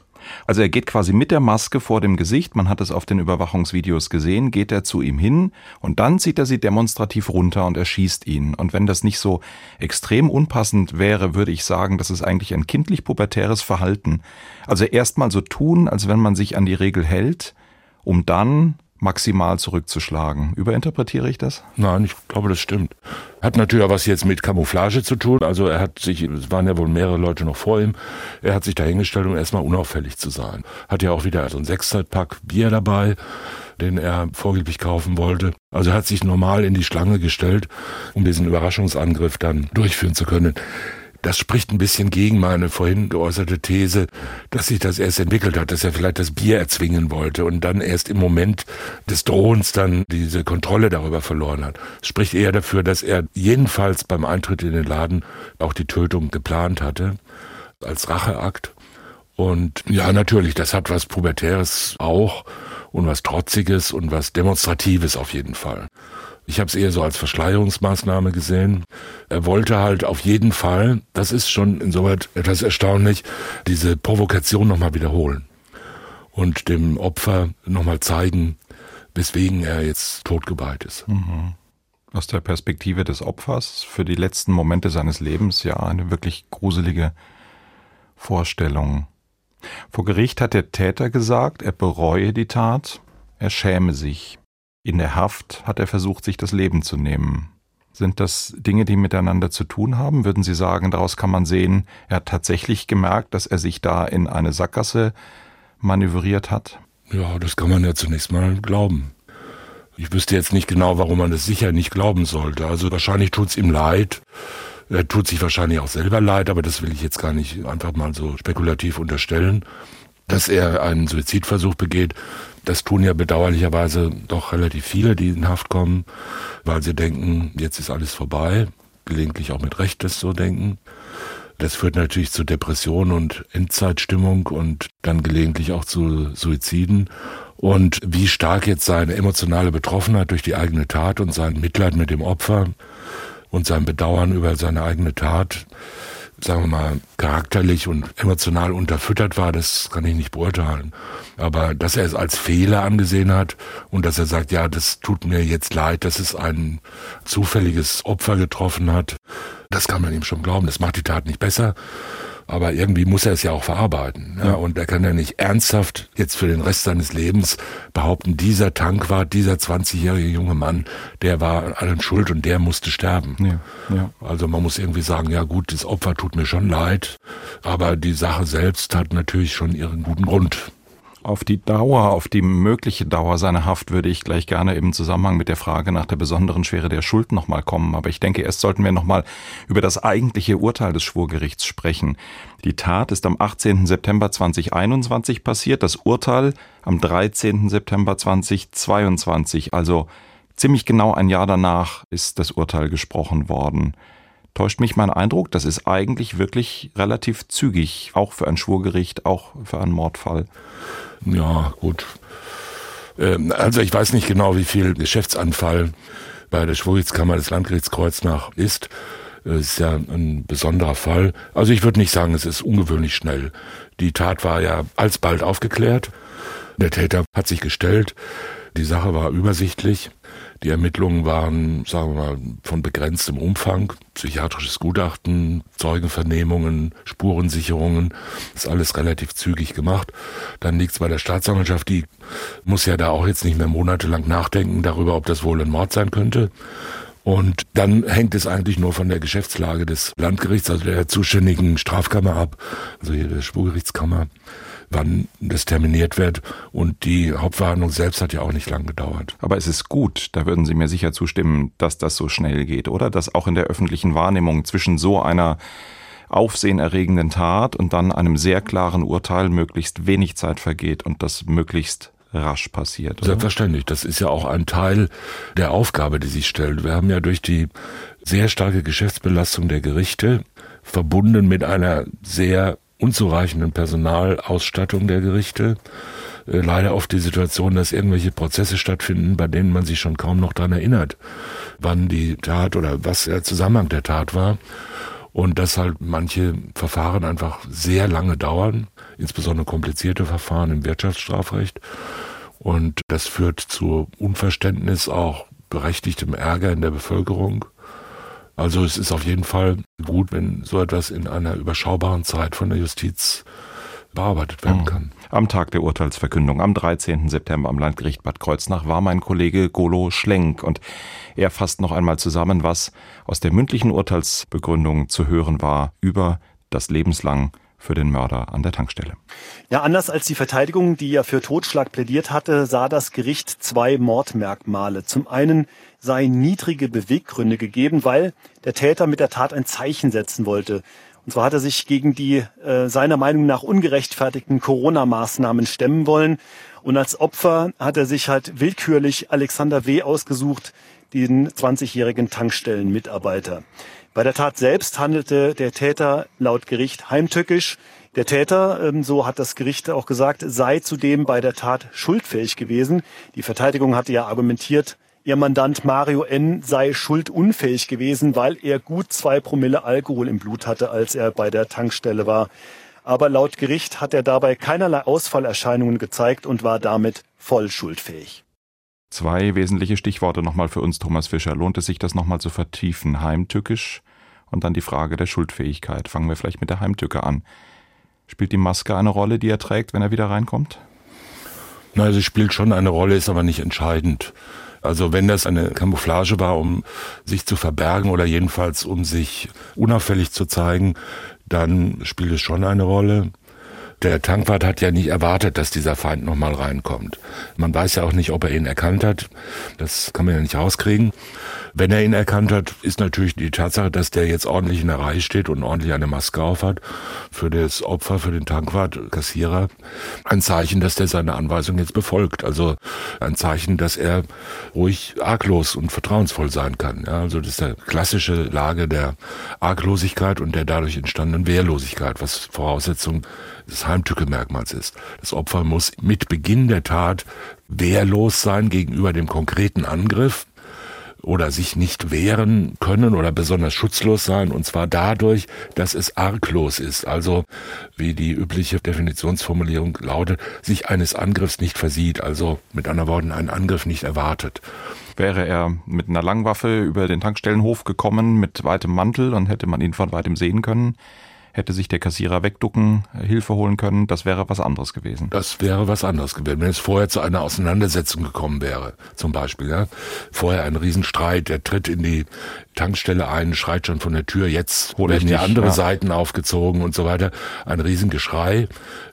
Also er geht quasi mit der Maske vor dem Gesicht, man hat es auf den Überwachungsvideos gesehen, geht er zu ihm hin und dann zieht er sie demonstrativ runter und erschießt ihn. Und wenn das nicht so extrem unpassend wäre, würde ich sagen, das ist eigentlich ein kindlich-pubertäres Verhalten. Also erstmal so tun, als wenn man sich an die Regel hält, um dann maximal zurückzuschlagen. Überinterpretiere ich das? Nein, ich glaube, das stimmt. Hat natürlich auch was jetzt mit Camouflage zu tun. Also er hat sich, es waren ja wohl mehrere Leute noch vor ihm, er hat sich dahingestellt, um erstmal unauffällig zu sein. Hat ja auch wieder so ein Sechszeitpack Bier dabei, den er vorgeblich kaufen wollte. Also er hat sich normal in die Schlange gestellt, um diesen Überraschungsangriff dann durchführen zu können. Das spricht ein bisschen gegen meine vorhin geäußerte These, dass sich das erst entwickelt hat, dass er vielleicht das Bier erzwingen wollte und dann erst im Moment des Drohens dann diese Kontrolle darüber verloren hat. Es spricht eher dafür, dass er jedenfalls beim Eintritt in den Laden auch die Tötung geplant hatte, als Racheakt. Und ja, natürlich, das hat was Pubertäres auch und was Trotziges und was Demonstratives auf jeden Fall. Ich habe es eher so als Verschleierungsmaßnahme gesehen. Er wollte halt auf jeden Fall, das ist schon insoweit etwas erstaunlich, diese Provokation nochmal wiederholen und dem Opfer nochmal zeigen, weswegen er jetzt totgeweiht ist. Mhm. Aus der Perspektive des Opfers für die letzten Momente seines Lebens ja eine wirklich gruselige Vorstellung. Vor Gericht hat der Täter gesagt, er bereue die Tat, er schäme sich. In der Haft hat er versucht, sich das Leben zu nehmen. Sind das Dinge, die miteinander zu tun haben? Würden Sie sagen, daraus kann man sehen, er hat tatsächlich gemerkt, dass er sich da in eine Sackgasse manövriert hat? Ja, das kann man ja zunächst mal glauben. Ich wüsste jetzt nicht genau, warum man das sicher nicht glauben sollte. Also wahrscheinlich tut's ihm leid. Er tut sich wahrscheinlich auch selber leid, aber das will ich jetzt gar nicht einfach mal so spekulativ unterstellen. Dass er einen Suizidversuch begeht, das tun ja bedauerlicherweise doch relativ viele, die in Haft kommen, weil sie denken, jetzt ist alles vorbei, gelegentlich auch mit Recht das so denken. Das führt natürlich zu Depressionen und Endzeitstimmung und dann gelegentlich auch zu Suiziden. Und wie stark jetzt seine emotionale Betroffenheit durch die eigene Tat und sein Mitleid mit dem Opfer und sein Bedauern über seine eigene Tat sagen wir mal, charakterlich und emotional unterfüttert war, das kann ich nicht beurteilen. Aber dass er es als Fehler angesehen hat und dass er sagt, ja, das tut mir jetzt leid, dass es ein zufälliges Opfer getroffen hat, Das kann man ihm schon glauben. Das macht die Tat nicht besser. Aber irgendwie muss er es ja auch verarbeiten. Ja? Und er kann ja nicht ernsthaft jetzt für den Rest seines Lebens behaupten, dieser Tankwart, dieser 20-jährige junge Mann, der war an allem schuld und der musste sterben. Ja. Ja. Also man muss irgendwie sagen, ja gut, das Opfer tut mir schon leid, aber die Sache selbst hat natürlich schon ihren guten Grund. Auf die Dauer, auf die mögliche Dauer seiner Haft würde ich gleich gerne im Zusammenhang mit der Frage nach der besonderen Schwere der Schuld nochmal kommen. Aber ich denke, erst sollten wir nochmal über das eigentliche Urteil des Schwurgerichts sprechen. Die Tat ist am 18. September 2021 passiert, das Urteil am 13. September 2022. Also ziemlich genau ein Jahr danach ist das Urteil gesprochen worden. Täuscht mich mein Eindruck, das ist eigentlich wirklich relativ zügig, auch für ein Schwurgericht, auch für einen Mordfall. Ja, gut. Ähm, also ich weiß nicht genau, wie viel Geschäftsanfall bei der Schwurgerichtskammer des Landgerichts Kreuznach ist. Es ist ja ein besonderer Fall. Also ich würde nicht sagen, es ist ungewöhnlich schnell. Die Tat war ja alsbald aufgeklärt. Der Täter hat sich gestellt. Die Sache war übersichtlich. Die Ermittlungen waren, sagen wir mal, von begrenztem Umfang. Psychiatrisches Gutachten, Zeugenvernehmungen, Spurensicherungen, ist alles relativ zügig gemacht. Dann liegt es bei der Staatsanwaltschaft, die muss ja da auch jetzt nicht mehr monatelang nachdenken darüber, ob das wohl ein Mord sein könnte. Und dann hängt es eigentlich nur von der Geschäftslage des Landgerichts, also der zuständigen Strafkammer ab, also hier der Schwurgerichtskammer wann das terminiert wird. Und die Hauptverhandlung selbst hat ja auch nicht lang gedauert. Aber es ist gut, da würden Sie mir sicher zustimmen, dass das so schnell geht, oder? Dass auch in der öffentlichen Wahrnehmung zwischen so einer aufsehenerregenden Tat und dann einem sehr klaren Urteil möglichst wenig Zeit vergeht und das möglichst rasch passiert. Oder? Selbstverständlich. Das ist ja auch ein Teil der Aufgabe, die sich stellt. Wir haben ja durch die sehr starke Geschäftsbelastung der Gerichte verbunden mit einer sehr unzureichenden Personalausstattung der Gerichte äh, leider oft die Situation, dass irgendwelche Prozesse stattfinden, bei denen man sich schon kaum noch dran erinnert, wann die Tat oder was der Zusammenhang der Tat war. Und dass halt manche Verfahren einfach sehr lange dauern, insbesondere komplizierte Verfahren im Wirtschaftsstrafrecht. Und das führt zu Unverständnis, auch berechtigtem Ärger in der Bevölkerung. Also es ist auf jeden Fall gut, wenn so etwas in einer überschaubaren Zeit von der Justiz bearbeitet werden mhm. kann. Am Tag der Urteilsverkündung am 13. September am Landgericht Bad Kreuznach war mein Kollege Golo Schlenk und er fasst noch einmal zusammen, was aus der mündlichen Urteilsbegründung zu hören war über das lebenslang für den Mörder an der Tankstelle. Ja, anders als die Verteidigung, die ja für Totschlag plädiert hatte, sah das Gericht zwei Mordmerkmale. Zum einen seien niedrige Beweggründe gegeben, weil der Täter mit der Tat ein Zeichen setzen wollte. Und zwar hat er sich gegen die äh, seiner Meinung nach ungerechtfertigten Corona-Maßnahmen stemmen wollen. Und als Opfer hat er sich halt willkürlich Alexander W. ausgesucht, den 20-jährigen Tankstellenmitarbeiter. Bei der Tat selbst handelte der Täter laut Gericht heimtückisch. Der Täter, ähm, so hat das Gericht auch gesagt, sei zudem bei der Tat schuldfähig gewesen. Die Verteidigung hatte ja argumentiert, Ihr Mandant Mario N. sei schuldunfähig gewesen, weil er gut zwei Promille Alkohol im Blut hatte, als er bei der Tankstelle war. Aber laut Gericht hat er dabei keinerlei Ausfallerscheinungen gezeigt und war damit voll schuldfähig. Zwei wesentliche Stichworte nochmal für uns, Thomas Fischer. Lohnt es sich, das nochmal zu vertiefen? Heimtückisch und dann die Frage der Schuldfähigkeit. Fangen wir vielleicht mit der Heimtücke an. Spielt die Maske eine Rolle, die er trägt, wenn er wieder reinkommt? Na, sie spielt schon eine Rolle, ist aber nicht entscheidend. Also wenn das eine Camouflage war, um sich zu verbergen oder jedenfalls um sich unauffällig zu zeigen, dann spielt es schon eine Rolle. Der Tankwart hat ja nicht erwartet, dass dieser Feind nochmal reinkommt. Man weiß ja auch nicht, ob er ihn erkannt hat. Das kann man ja nicht rauskriegen. Wenn er ihn erkannt hat, ist natürlich die Tatsache, dass der jetzt ordentlich in der Reihe steht und ordentlich eine Maske auf hat, für das Opfer, für den Tankwart, Kassierer, ein Zeichen, dass der seine Anweisung jetzt befolgt. Also ein Zeichen, dass er ruhig arglos und vertrauensvoll sein kann. Ja, also das ist eine klassische Lage der Arglosigkeit und der dadurch entstandenen Wehrlosigkeit, was Voraussetzung des Heimtücke-Merkmals ist. Das Opfer muss mit Beginn der Tat wehrlos sein gegenüber dem konkreten Angriff oder sich nicht wehren können oder besonders schutzlos sein, und zwar dadurch, dass es arglos ist, also wie die übliche Definitionsformulierung lautet, sich eines Angriffs nicht versieht, also mit anderen Worten einen Angriff nicht erwartet. Wäre er mit einer Langwaffe über den Tankstellenhof gekommen, mit weitem Mantel und hätte man ihn von weitem sehen können, hätte sich der Kassierer wegducken, Hilfe holen können, das wäre was anderes gewesen. Das wäre was anderes gewesen, wenn es vorher zu einer Auseinandersetzung gekommen wäre, zum Beispiel. Ja? Vorher ein Riesenstreit, er tritt in die Tankstelle ein, schreit schon von der Tür, jetzt Hol werden ja andere ja. Seiten aufgezogen und so weiter. Ein Riesengeschrei.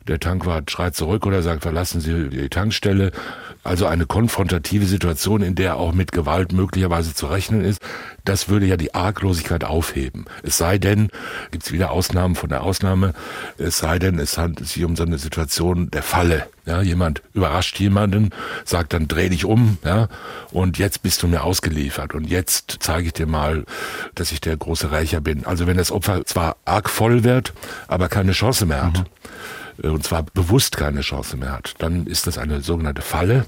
Der Tankwart schreit zurück oder sagt, verlassen Sie die Tankstelle. Also eine konfrontative Situation, in der auch mit Gewalt möglicherweise zu rechnen ist. Das würde ja die Arglosigkeit aufheben. Es sei denn, gibt's wieder Ausnahmen von der Ausnahme, es sei denn, es handelt sich um so eine Situation der Falle. Ja, jemand überrascht jemanden, sagt dann dreh dich um, ja, und jetzt bist du mir ausgeliefert und jetzt zeige ich dir mal, dass ich der große Rächer bin. Also wenn das Opfer zwar arg voll wird, aber keine Chance mehr hat. Mhm und zwar bewusst keine Chance mehr hat, dann ist das eine sogenannte Falle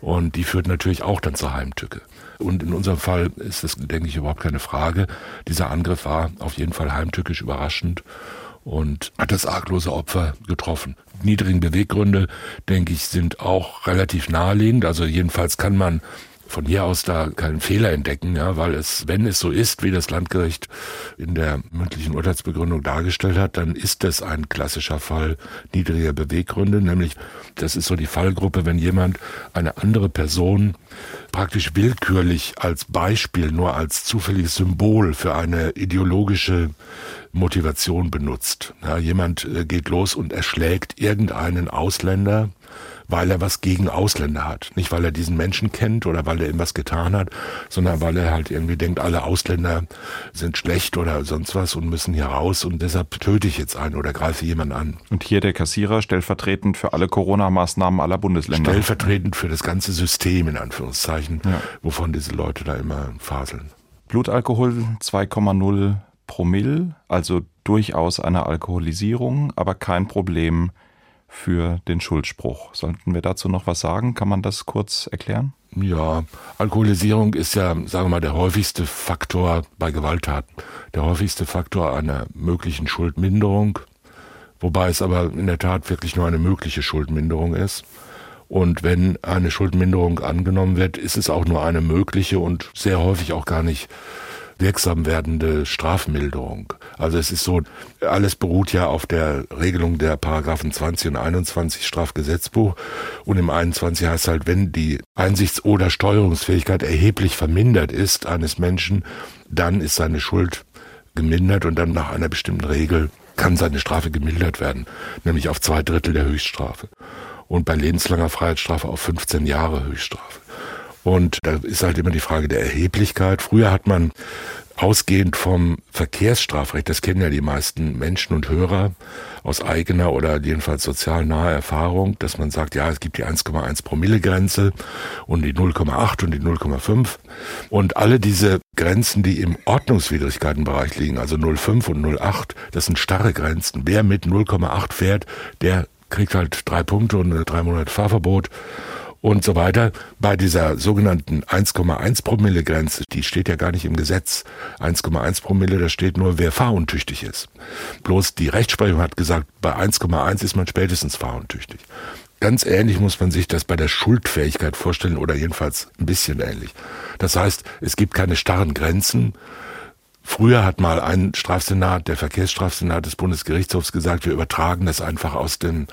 und die führt natürlich auch dann zur Heimtücke. Und in unserem Fall ist das, denke ich, überhaupt keine Frage. Dieser Angriff war auf jeden Fall heimtückisch überraschend und hat das arglose Opfer getroffen. Niedrigen Beweggründe, denke ich, sind auch relativ naheliegend. Also jedenfalls kann man von hier aus da keinen Fehler entdecken, ja, weil es, wenn es so ist, wie das Landgericht in der mündlichen Urteilsbegründung dargestellt hat, dann ist es ein klassischer Fall niedriger Beweggründe, nämlich das ist so die Fallgruppe, wenn jemand eine andere Person praktisch willkürlich als Beispiel, nur als zufälliges Symbol für eine ideologische Motivation benutzt. Ja, jemand äh, geht los und erschlägt irgendeinen Ausländer, weil er was gegen Ausländer hat. Nicht, weil er diesen Menschen kennt oder weil er ihm was getan hat, sondern weil er halt irgendwie denkt, alle Ausländer sind schlecht oder sonst was und müssen hier raus und deshalb töte ich jetzt einen oder greife jemanden an. Und hier der Kassierer stellvertretend für alle Corona-Maßnahmen aller Bundesländer. Stellvertretend für das ganze System, in Anführungszeichen, ja. wovon diese Leute da immer faseln. Blutalkohol 2,0 Promille, also durchaus eine Alkoholisierung, aber kein Problem für den Schuldspruch. Sollten wir dazu noch was sagen? Kann man das kurz erklären? Ja, Alkoholisierung ist ja, sagen wir mal, der häufigste Faktor bei Gewalttaten. Der häufigste Faktor einer möglichen Schuldminderung, wobei es aber in der Tat wirklich nur eine mögliche Schuldminderung ist. Und wenn eine Schuldminderung angenommen wird, ist es auch nur eine mögliche und sehr häufig auch gar nicht wirksam werdende Strafmilderung. Also es ist so, alles beruht ja auf der Regelung der Paragraphen 20 und 21 Strafgesetzbuch. Und im 21 heißt halt, wenn die Einsichts- oder Steuerungsfähigkeit erheblich vermindert ist eines Menschen, dann ist seine Schuld gemindert und dann nach einer bestimmten Regel kann seine Strafe gemildert werden, nämlich auf zwei Drittel der Höchststrafe. Und bei lebenslanger Freiheitsstrafe auf 15 Jahre Höchststrafe. Und da ist halt immer die Frage der Erheblichkeit. Früher hat man ausgehend vom Verkehrsstrafrecht, das kennen ja die meisten Menschen und Hörer aus eigener oder jedenfalls sozial naher Erfahrung, dass man sagt, ja, es gibt die 1,1 Promille Grenze und die 0,8 und die 0,5 und alle diese Grenzen, die im Ordnungswidrigkeitenbereich liegen, also 0,5 und 0,8, das sind starre Grenzen. Wer mit 0,8 fährt, der kriegt halt drei Punkte und drei Monate Fahrverbot und so weiter. Bei dieser sogenannten 1,1 Promille Grenze, die steht ja gar nicht im Gesetz. 1,1 Promille, da steht nur, wer fahruntüchtig ist. Bloß die Rechtsprechung hat gesagt, bei 1,1 ist man spätestens fahruntüchtig. Ganz ähnlich muss man sich das bei der Schuldfähigkeit vorstellen oder jedenfalls ein bisschen ähnlich. Das heißt, es gibt keine starren Grenzen, Früher hat mal ein Strafsenat, der Verkehrsstrafsenat des Bundesgerichtshofs gesagt, wir übertragen das einfach aus dem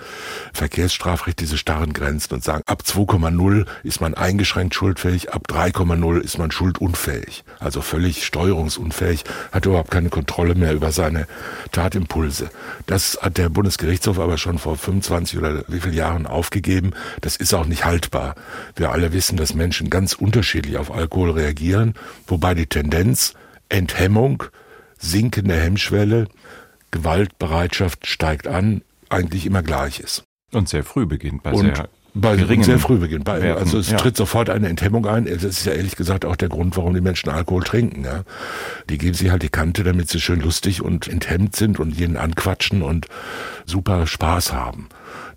Verkehrsstrafrecht, diese starren Grenzen und sagen, ab 2,0 ist man eingeschränkt schuldfähig, ab 3,0 ist man schuldunfähig. Also völlig steuerungsunfähig, hat überhaupt keine Kontrolle mehr über seine Tatimpulse. Das hat der Bundesgerichtshof aber schon vor 25 oder wie vielen Jahren aufgegeben. Das ist auch nicht haltbar. Wir alle wissen, dass Menschen ganz unterschiedlich auf Alkohol reagieren, wobei die Tendenz Enthemmung, sinkende Hemmschwelle, Gewaltbereitschaft steigt an, eigentlich immer gleich ist. Und sehr früh beginnt bei und sehr bei geringen sehr früh beginnt. Bei, Werten, also es ja. tritt sofort eine Enthemmung ein. Das ist ja ehrlich gesagt auch der Grund, warum die Menschen Alkohol trinken. Ja. Die geben sich halt die Kante, damit sie schön lustig und enthemmt sind und jeden anquatschen und super Spaß haben.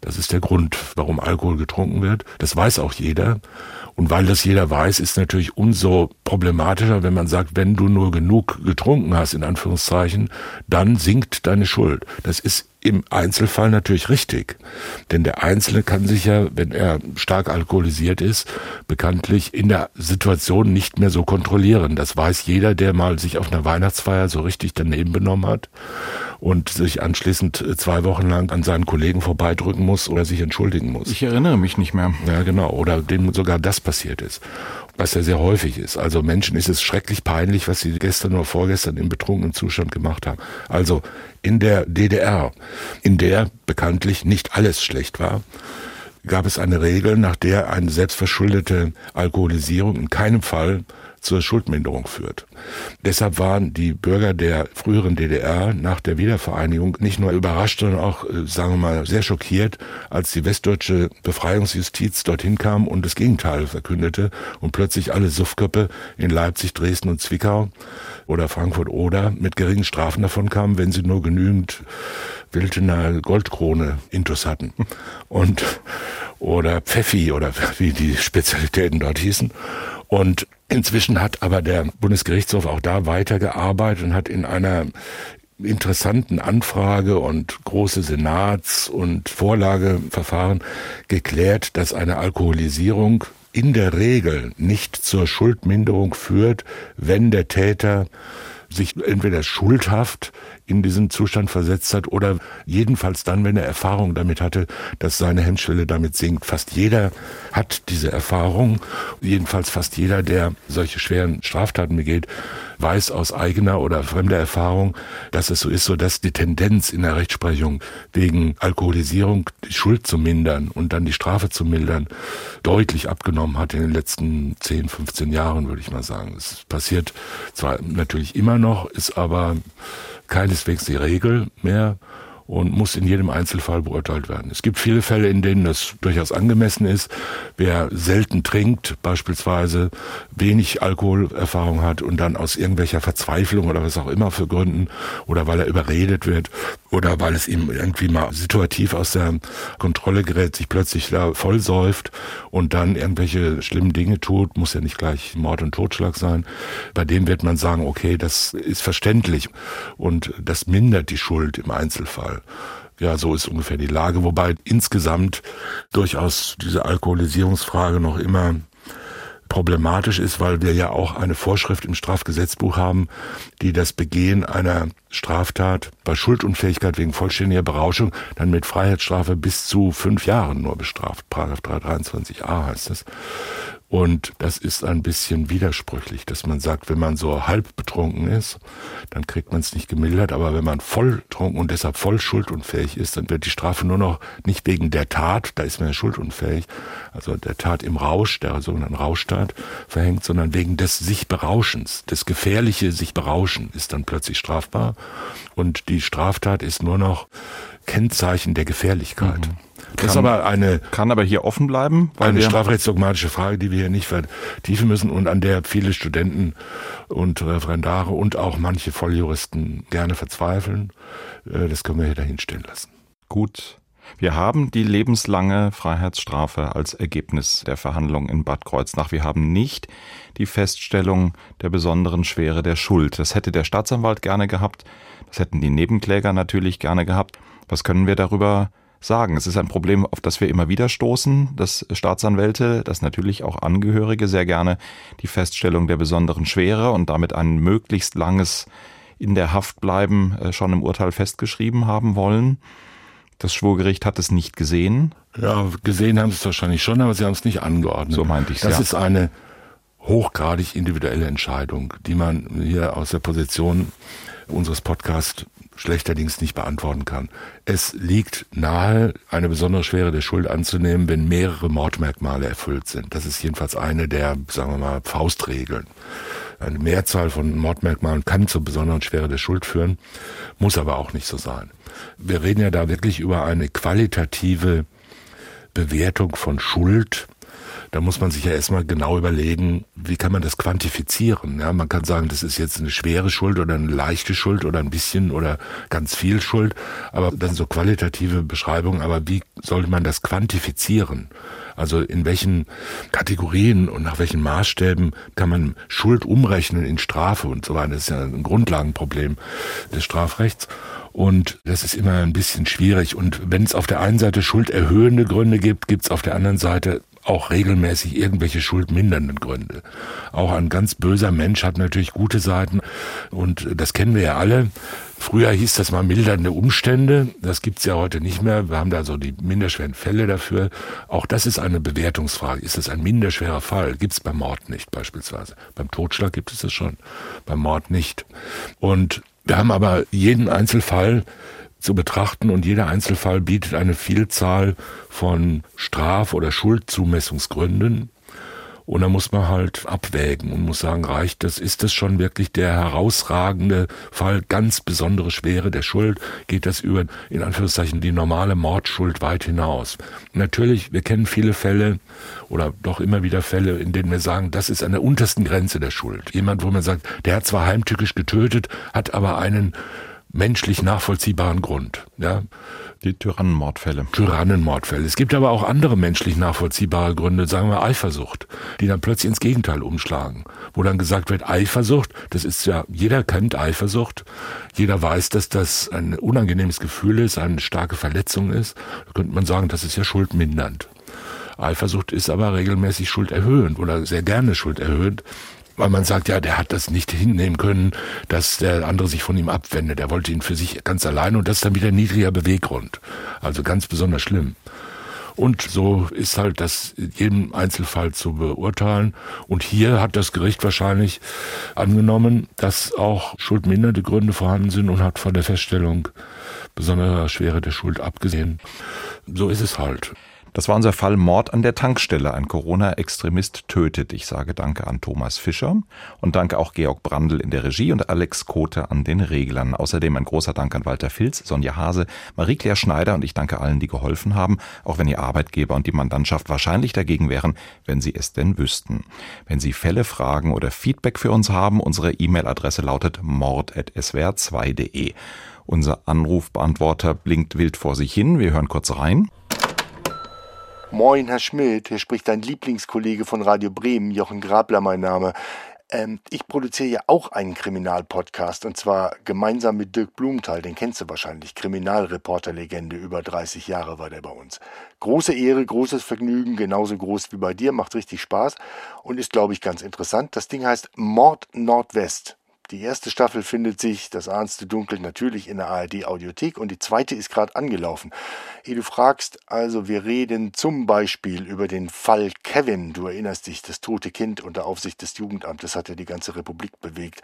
Das ist der Grund, warum Alkohol getrunken wird. Das weiß auch jeder. Und weil das jeder weiß, ist natürlich umso problematischer, wenn man sagt, wenn du nur genug getrunken hast, in Anführungszeichen, dann sinkt deine Schuld. Das ist im Einzelfall natürlich richtig. Denn der Einzelne kann sich ja, wenn er stark alkoholisiert ist, bekanntlich in der Situation nicht mehr so kontrollieren. Das weiß jeder, der mal sich auf einer Weihnachtsfeier so richtig daneben benommen hat und sich anschließend zwei Wochen lang an seinen Kollegen vorbeidrücken muss oder sich entschuldigen muss. Ich erinnere mich nicht mehr. Ja, genau. Oder dem sogar das passiert ist was ja sehr häufig ist. Also Menschen ist es schrecklich peinlich, was sie gestern oder vorgestern im betrunkenen Zustand gemacht haben. Also in der DDR, in der bekanntlich nicht alles schlecht war, gab es eine Regel, nach der eine selbstverschuldete Alkoholisierung in keinem Fall zur Schuldminderung führt. Deshalb waren die Bürger der früheren DDR nach der Wiedervereinigung nicht nur überrascht, sondern auch, äh, sagen wir mal, sehr schockiert, als die westdeutsche Befreiungsjustiz dorthin kam und das Gegenteil verkündete und plötzlich alle Suffköppe in Leipzig, Dresden und Zwickau oder Frankfurt oder mit geringen Strafen davon kamen, wenn sie nur genügend Wildener Goldkrone Intus hatten. Und, oder Pfeffi oder wie die Spezialitäten dort hießen. Und Inzwischen hat aber der Bundesgerichtshof auch da weitergearbeitet und hat in einer interessanten Anfrage und große Senats- und Vorlageverfahren geklärt, dass eine Alkoholisierung in der Regel nicht zur Schuldminderung führt, wenn der Täter sich entweder schuldhaft in diesen Zustand versetzt hat oder jedenfalls dann, wenn er Erfahrung damit hatte, dass seine Hemmschwelle damit sinkt. Fast jeder hat diese Erfahrung, jedenfalls fast jeder, der solche schweren Straftaten begeht, weiß aus eigener oder fremder Erfahrung, dass es so ist, so dass die Tendenz in der Rechtsprechung wegen Alkoholisierung die Schuld zu mindern und dann die Strafe zu mildern deutlich abgenommen hat in den letzten 10, 15 Jahren, würde ich mal sagen. Es passiert zwar natürlich immer noch, ist aber keineswegs die Regel mehr und muss in jedem Einzelfall beurteilt werden. Es gibt viele Fälle, in denen das durchaus angemessen ist. Wer selten trinkt, beispielsweise wenig Alkoholerfahrung hat und dann aus irgendwelcher Verzweiflung oder was auch immer für Gründen oder weil er überredet wird oder weil es ihm irgendwie mal situativ aus der Kontrolle gerät, sich plötzlich da vollsäuft und dann irgendwelche schlimmen Dinge tut, muss ja nicht gleich Mord und Totschlag sein. Bei dem wird man sagen, okay, das ist verständlich und das mindert die Schuld im Einzelfall. Ja, so ist ungefähr die Lage, wobei insgesamt durchaus diese Alkoholisierungsfrage noch immer problematisch ist, weil wir ja auch eine Vorschrift im Strafgesetzbuch haben, die das Begehen einer Straftat bei Schuldunfähigkeit wegen vollständiger Berauschung dann mit Freiheitsstrafe bis zu fünf Jahren nur bestraft. Paragraph 323a heißt es. Und das ist ein bisschen widersprüchlich, dass man sagt, wenn man so halb betrunken ist, dann kriegt man es nicht gemildert, aber wenn man voll trunken und deshalb voll schuldunfähig ist, dann wird die Strafe nur noch nicht wegen der Tat, da ist man ja schuldunfähig, also der Tat im Rausch, der sogenannten Rauschtat verhängt, sondern wegen des sich Berauschens. Das gefährliche sich berauschen ist dann plötzlich strafbar und die Straftat ist nur noch Kennzeichen der Gefährlichkeit. Mhm. Das ist aber eine kann aber hier offen bleiben, weil eine strafrechtsdogmatische Frage, die wir hier nicht vertiefen müssen und an der viele Studenten und Referendare und auch manche Volljuristen gerne verzweifeln. Äh, das können wir hier dahinstellen lassen. Gut. Wir haben die lebenslange Freiheitsstrafe als Ergebnis der Verhandlungen in Bad Kreuznach. Wir haben nicht die Feststellung der besonderen Schwere der Schuld. Das hätte der Staatsanwalt gerne gehabt. Das hätten die Nebenkläger natürlich gerne gehabt. Was können wir darüber sagen. Es ist ein Problem, auf das wir immer wieder stoßen, dass Staatsanwälte, dass natürlich auch Angehörige sehr gerne die Feststellung der besonderen Schwere und damit ein möglichst langes in der Haft bleiben äh, schon im Urteil festgeschrieben haben wollen. Das Schwurgericht hat es nicht gesehen. Ja, gesehen haben sie es wahrscheinlich schon, aber sie haben es nicht angeordnet. So meinte ich Das ja. ist eine hochgradig individuelle Entscheidung, die man hier aus der Position unseres Podcasts schlechterdings nicht beantworten kann. Es liegt nahe, eine besondere Schwere der Schuld anzunehmen, wenn mehrere Mordmerkmale erfüllt sind. Das ist jedenfalls eine der, sagen wir mal, Faustregeln. Eine Mehrzahl von Mordmerkmalen kann zur besonderen Schwere der Schuld führen, muss aber auch nicht so sein. Wir reden ja da wirklich über eine qualitative Bewertung von Schuld, da muss man sich ja erstmal genau überlegen, wie kann man das quantifizieren. Ja, man kann sagen, das ist jetzt eine schwere Schuld oder eine leichte Schuld oder ein bisschen oder ganz viel Schuld, aber sind so qualitative Beschreibungen, aber wie sollte man das quantifizieren? Also in welchen Kategorien und nach welchen Maßstäben kann man Schuld umrechnen in Strafe und so weiter. Das ist ja ein Grundlagenproblem des Strafrechts. Und das ist immer ein bisschen schwierig. Und wenn es auf der einen Seite schulderhöhende Gründe gibt, gibt es auf der anderen Seite auch regelmäßig irgendwelche schuldmindernden Gründe. Auch ein ganz böser Mensch hat natürlich gute Seiten und das kennen wir ja alle. Früher hieß das mal mildernde Umstände, das gibt's ja heute nicht mehr. Wir haben da so die minderschweren Fälle dafür. Auch das ist eine Bewertungsfrage. Ist das ein minderschwerer Fall? Gibt's beim Mord nicht beispielsweise. Beim Totschlag gibt es das schon, beim Mord nicht. Und wir haben aber jeden Einzelfall zu betrachten und jeder Einzelfall bietet eine Vielzahl von Straf- oder Schuldzumessungsgründen. Und da muss man halt abwägen und muss sagen, reicht das, ist das schon wirklich der herausragende Fall, ganz besondere Schwere der Schuld, geht das über, in Anführungszeichen, die normale Mordschuld weit hinaus. Natürlich, wir kennen viele Fälle oder doch immer wieder Fälle, in denen wir sagen, das ist an der untersten Grenze der Schuld. Jemand, wo man sagt, der hat zwar heimtückisch getötet, hat aber einen menschlich nachvollziehbaren Grund. Ja. Die Tyrannenmordfälle. Tyrannenmordfälle. Es gibt aber auch andere menschlich nachvollziehbare Gründe, sagen wir Eifersucht, die dann plötzlich ins Gegenteil umschlagen. Wo dann gesagt wird, Eifersucht, das ist ja, jeder kennt Eifersucht, jeder weiß, dass das ein unangenehmes Gefühl ist, eine starke Verletzung ist. Da könnte man sagen, das ist ja schuldmindernd. Eifersucht ist aber regelmäßig schulderhöhend oder sehr gerne schulderhöhend weil man sagt, ja, der hat das nicht hinnehmen können, dass der andere sich von ihm abwendet. Er wollte ihn für sich ganz alleine und das ist dann wieder ein niedriger Beweggrund. Also ganz besonders schlimm. Und so ist halt das jedem Einzelfall zu beurteilen. Und hier hat das Gericht wahrscheinlich angenommen, dass auch schuldmindernde Gründe vorhanden sind und hat von der Feststellung besonderer Schwere der Schuld abgesehen. So ist es halt. Das war unser Fall Mord an der Tankstelle. Ein Corona-Extremist tötet. Ich sage Danke an Thomas Fischer und danke auch Georg Brandl in der Regie und Alex Kote an den Reglern. Außerdem ein großer Dank an Walter Filz, Sonja Hase, Marie-Claire Schneider und ich danke allen, die geholfen haben, auch wenn Ihr Arbeitgeber und die Mandantschaft wahrscheinlich dagegen wären, wenn Sie es denn wüssten. Wenn Sie Fälle, Fragen oder Feedback für uns haben, unsere E-Mail-Adresse lautet mord.swr2.de. Unser Anrufbeantworter blinkt wild vor sich hin. Wir hören kurz rein. Moin, Herr Schmidt, hier spricht dein Lieblingskollege von Radio Bremen, Jochen Grabler mein Name. Ähm, ich produziere ja auch einen Kriminalpodcast und zwar gemeinsam mit Dirk Blumenthal, den kennst du wahrscheinlich, Kriminalreporterlegende, über 30 Jahre war der bei uns. Große Ehre, großes Vergnügen, genauso groß wie bei dir, macht richtig Spaß und ist, glaube ich, ganz interessant. Das Ding heißt Mord Nordwest. Die erste Staffel findet sich, das ahnste Dunkel, natürlich in der ARD Audiothek und die zweite ist gerade angelaufen. Ehe du fragst, also wir reden zum Beispiel über den Fall Kevin. Du erinnerst dich, das tote Kind unter Aufsicht des Jugendamtes hat ja die ganze Republik bewegt.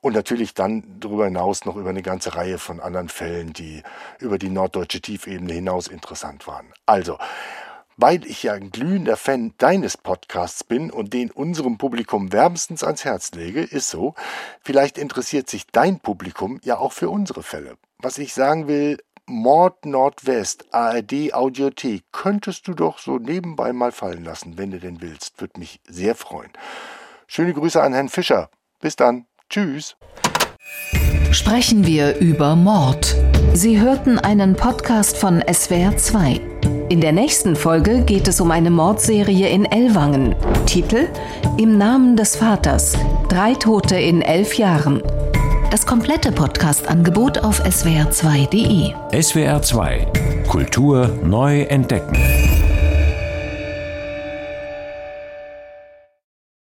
Und natürlich dann darüber hinaus noch über eine ganze Reihe von anderen Fällen, die über die norddeutsche Tiefebene hinaus interessant waren. Also, weil ich ja ein glühender Fan deines Podcasts bin und den unserem Publikum wärmstens ans Herz lege, ist so, vielleicht interessiert sich dein Publikum ja auch für unsere Fälle. Was ich sagen will, Mord Nordwest, ARD Audiothek, könntest du doch so nebenbei mal fallen lassen, wenn du denn willst. Würde mich sehr freuen. Schöne Grüße an Herrn Fischer. Bis dann. Tschüss. Sprechen wir über Mord. Sie hörten einen Podcast von SWR 2. In der nächsten Folge geht es um eine Mordserie in Ellwangen. Titel Im Namen des Vaters. Drei Tote in elf Jahren. Das komplette Podcast-Angebot auf swr2.de. SWR 2 Kultur neu entdecken.